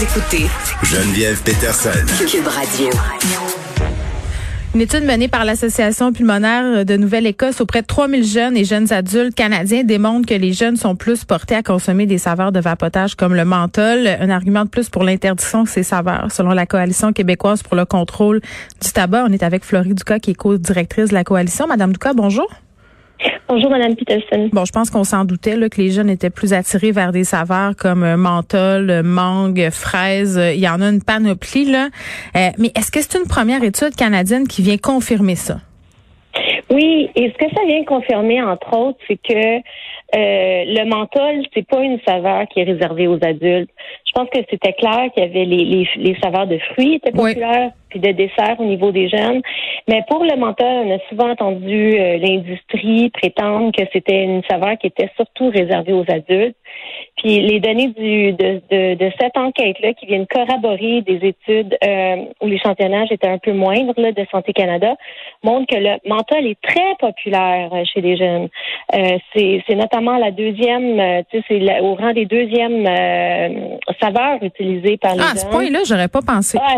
Vous écoutez Geneviève Peterson. Cube Radio. Une étude menée par l'Association pulmonaire de Nouvelle-Écosse auprès de 3000 jeunes et jeunes adultes canadiens démontre que les jeunes sont plus portés à consommer des saveurs de vapotage comme le menthol, un argument de plus pour l'interdiction de ces saveurs. Selon la Coalition québécoise pour le contrôle du tabac, on est avec Florie Ducas qui est co-directrice de la coalition. Madame Ducas, bonjour. Bonjour, Madame Peterson. Bon, je pense qu'on s'en doutait là, que les jeunes étaient plus attirés vers des saveurs comme euh, menthol, euh, mangue, fraise. Euh, il y en a une panoplie là. mais est-ce que c'est une première étude canadienne qui vient confirmer ça? Oui, et ce que ça vient confirmer, entre autres, c'est que euh, le menthol, c'est pas une saveur qui est réservée aux adultes. Je pense que c'était clair qu'il y avait les, les, les, saveurs de fruits étaient populaires, puis de desserts au niveau des jeunes. Mais pour le menthol, on a souvent entendu euh, l'industrie prétendre que c'était une saveur qui était surtout réservée aux adultes. Puis les données du, de, de, de cette enquête-là qui viennent corroborer des études euh, où l'échantillonnage était un peu moindre là, de Santé Canada montrent que le menthol est très populaire chez les jeunes. Euh, c'est notamment la deuxième, euh, tu sais, c'est au rang des deuxièmes euh, saveurs utilisées par les ah, jeunes. à ce point-là, j'aurais pas pensé. Ah,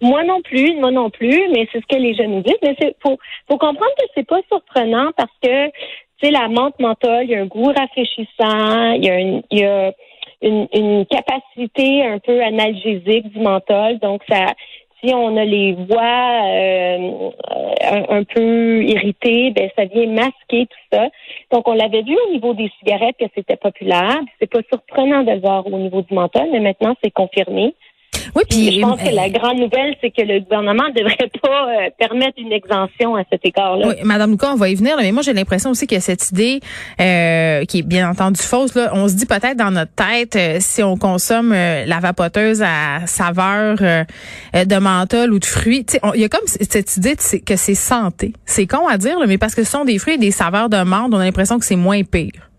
moi non plus, moi non plus, mais c'est ce que les jeunes nous disent. Mais c'est faut, faut comprendre que c'est pas surprenant parce que tu sais la menthe menthol, il y a un goût rafraîchissant, il y a une, il y a une, une capacité un peu analgésique du menthol, donc ça si on a les voix euh, un, peu irritées, ben ça vient masquer tout ça. Donc on l'avait vu au niveau des cigarettes que c'était populaire. C'est pas surprenant de le voir au niveau du menthol, mais maintenant c'est confirmé. Oui, puis je pense que la grande nouvelle, c'est que le gouvernement ne devrait pas euh, permettre une exemption à cet égard-là. Oui, Madame Lucas, on va y venir, mais moi j'ai l'impression aussi que cette idée, euh, qui est bien entendu fausse, là, on se dit peut-être dans notre tête, euh, si on consomme la vapoteuse à saveur de menthol ou de fruits, il y a comme cette idée que c'est santé. C'est con à dire, mais parce que ce sont des fruits et des saveurs de menthe, on a l'impression que c'est moins pire.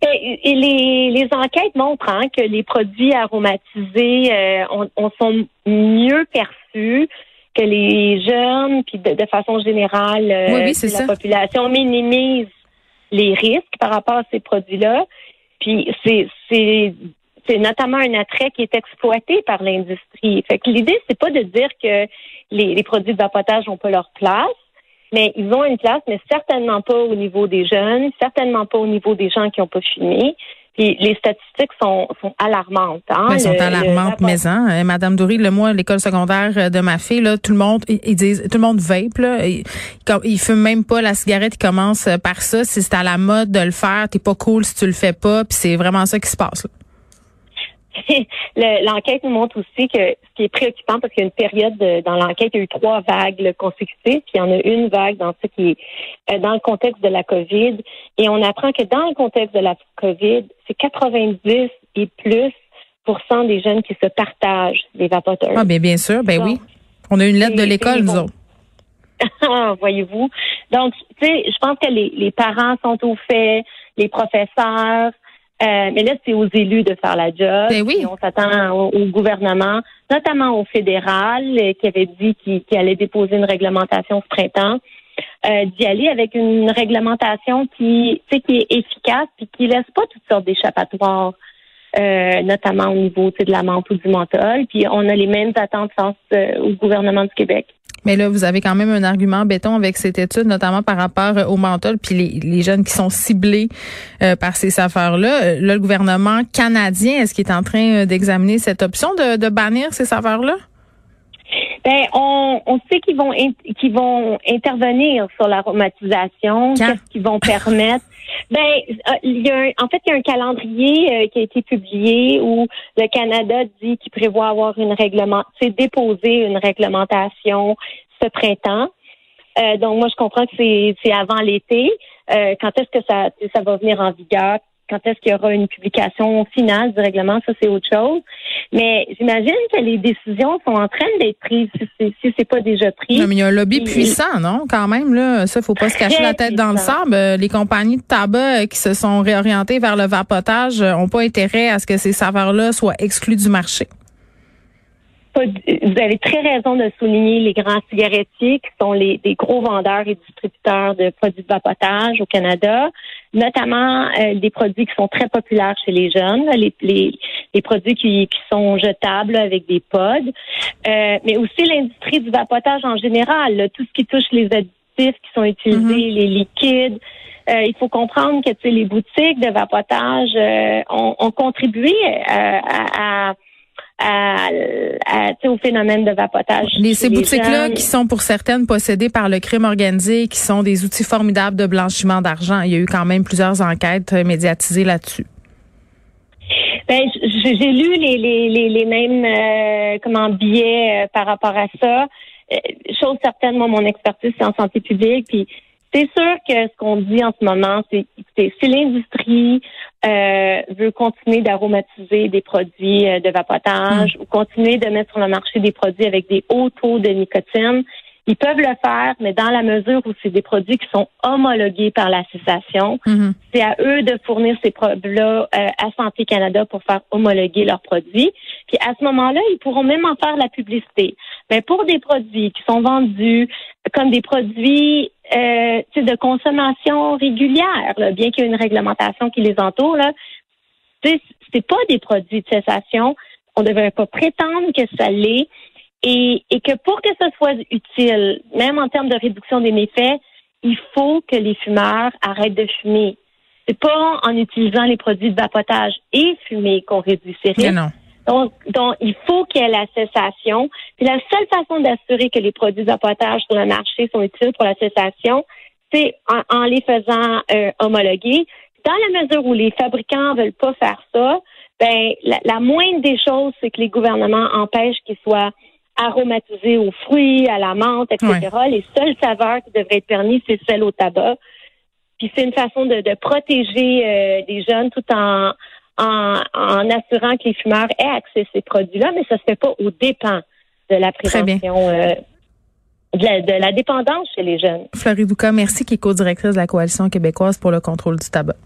Et, les, les, enquêtes montrent hein, que les produits aromatisés euh, on, sont mieux perçus que les jeunes, puis de, façon générale, euh, la population minimise les risques par rapport à ces produits-là. Puis c'est c'est c'est notamment un attrait qui est exploité par l'industrie. Fait que l'idée c'est pas de dire que les, les produits de vapotage n'ont pas leur place, mais ils ont une place, mais certainement pas au niveau des jeunes, certainement pas au niveau des gens qui n'ont pas fumé. Puis les statistiques sont, sont alarmantes. Hein? Ben, elles sont alarmantes, mais hein, euh, Madame Doury, le mois, l'école secondaire euh, de ma fille, là, tout le monde, ils, disent, tout le monde vape, là. Ils, ils fument même pas la cigarette, ils commencent euh, par ça. Si c'est à la mode de le faire, t'es pas cool si tu le fais pas. Puis c'est vraiment ça qui se passe. Là. L'enquête nous montre aussi que ce qui est préoccupant, parce qu'il y a une période dans l'enquête, il y a eu trois vagues consécutives, puis il y en a une vague dans ce qui est euh, dans le contexte de la COVID. Et on apprend que dans le contexte de la COVID, c'est 90 et plus des jeunes qui se partagent des vapoteurs. Ah, bien, bien sûr, ben oui. On a une lettre de l'école, nous autres. Ah, voyez-vous. Donc, tu sais, je pense que les, les parents sont au fait, les professeurs, euh, mais là, c'est aux élus de faire la job. Ben oui. on s'attend au, gouvernement, notamment au fédéral, euh, qui avait dit qu'il allait déposer une réglementation ce printemps, euh, d'y aller avec une réglementation qui, qui est efficace et qui laisse pas toutes sortes d'échappatoires. notamment au niveau de la menthe ou du menthol. Puis on a les mêmes attentes au gouvernement du Québec. Mais là, vous avez quand même un argument béton avec cette étude, notamment par rapport au menthol, puis les, les jeunes qui sont ciblés euh, par ces affaires-là. Euh, là, le gouvernement canadien, est-ce qu'il est en train euh, d'examiner cette option de, de bannir ces affaires-là? Ben, on, on sait qu'ils vont qu'ils vont intervenir sur l'aromatisation, qu'est-ce qu'ils vont permettre. Ben, il y a en fait, il y a un calendrier qui a été publié où le Canada dit qu'il prévoit avoir une réglement, c'est déposer une réglementation ce printemps. donc moi, je comprends que c'est avant l'été. quand est-ce que ça ça va venir en vigueur? Quand est-ce qu'il y aura une publication finale du règlement, ça c'est autre chose. Mais j'imagine que les décisions sont en train d'être prises si c'est si pas déjà pris. Non, mais il y a un lobby puissant, non? Quand même, là, ça, faut pas se cacher la tête dans le sable. Euh, les compagnies de tabac euh, qui se sont réorientées vers le vapotage ont pas intérêt à ce que ces saveurs-là soient exclues du marché vous avez très raison de souligner les grands cigarettiers qui sont les des gros vendeurs et distributeurs de produits de vapotage au Canada, notamment euh, des produits qui sont très populaires chez les jeunes, les, les, produits qui, qui, sont jetables avec des pods, euh, mais aussi l'industrie du vapotage en général, tout ce qui touche les additifs qui sont utilisés, mm-hmm. les liquides. Euh, il faut comprendre que les boutiques de vapotage ont, ont, contribué à, à au phénomène de vapotage. Les, ces boutiques-là qui sont pour certaines possédées par le crime organisé, qui sont des outils formidables de blanchiment d'argent. Il y a eu quand même plusieurs enquêtes euh, médiatisées là-dessus. Ben, j'ai lu les, les, les, mêmes euh, comment billets euh, par rapport à ça. chose certaine, moi, mon expertise, c'est en santé publique. Puis c'est sûr que ce qu'on dit en ce moment, c'est si l'industrie euh, veut continuer d'aromatiser des produits euh, de vapotage hmm. ou continuer de mettre sur le marché des produits avec des hauts taux de nicotine, ils peuvent le faire, mais dans la mesure où c'est des produits qui sont homologués par l'association, hmm. c'est à eux de fournir ces produits-là euh, à Santé Canada pour faire homologuer leurs produits. Puis à ce moment-là, ils pourront même en faire la publicité. Mais pour des produits qui sont vendus comme des produits euh, de consommation régulière, bien qu'il y ait une réglementation qui les entoure, là, c'est pas des produits de cessation. On ne devrait pas prétendre que ça l'est. Et, et que pour que ce soit utile, même en termes de réduction des méfaits, il faut que les fumeurs arrêtent de fumer. C'est pas en utilisant les produits de vapotage et fumer qu'on réduit ces risques. Donc, donc, il faut qu'il y ait la cessation. Puis la seule façon d'assurer que les produits d'appotage sur le marché sont utiles pour la cessation, c'est en, les faisant euh, homologuer. Dans la mesure où les fabricants veulent pas faire ça, ben la, moindre des choses, c'est que les gouvernements empêchent qu'ils soient aromatisés aux fruits, à la menthe, etc. Les seules saveurs qui devraient être permises, c'est celles au tabac. Puis c'est une façon de, protéger euh, les jeunes tout en en, assurant que les fumeurs aient accès à ces produits-là, mais ça se fait pas au dépens de la prévention. Euh, de, la, dépendance chez les jeunes. Fleury Douca, merci, qui est co-directrice de la Coalition québécoise pour le contrôle du tabac.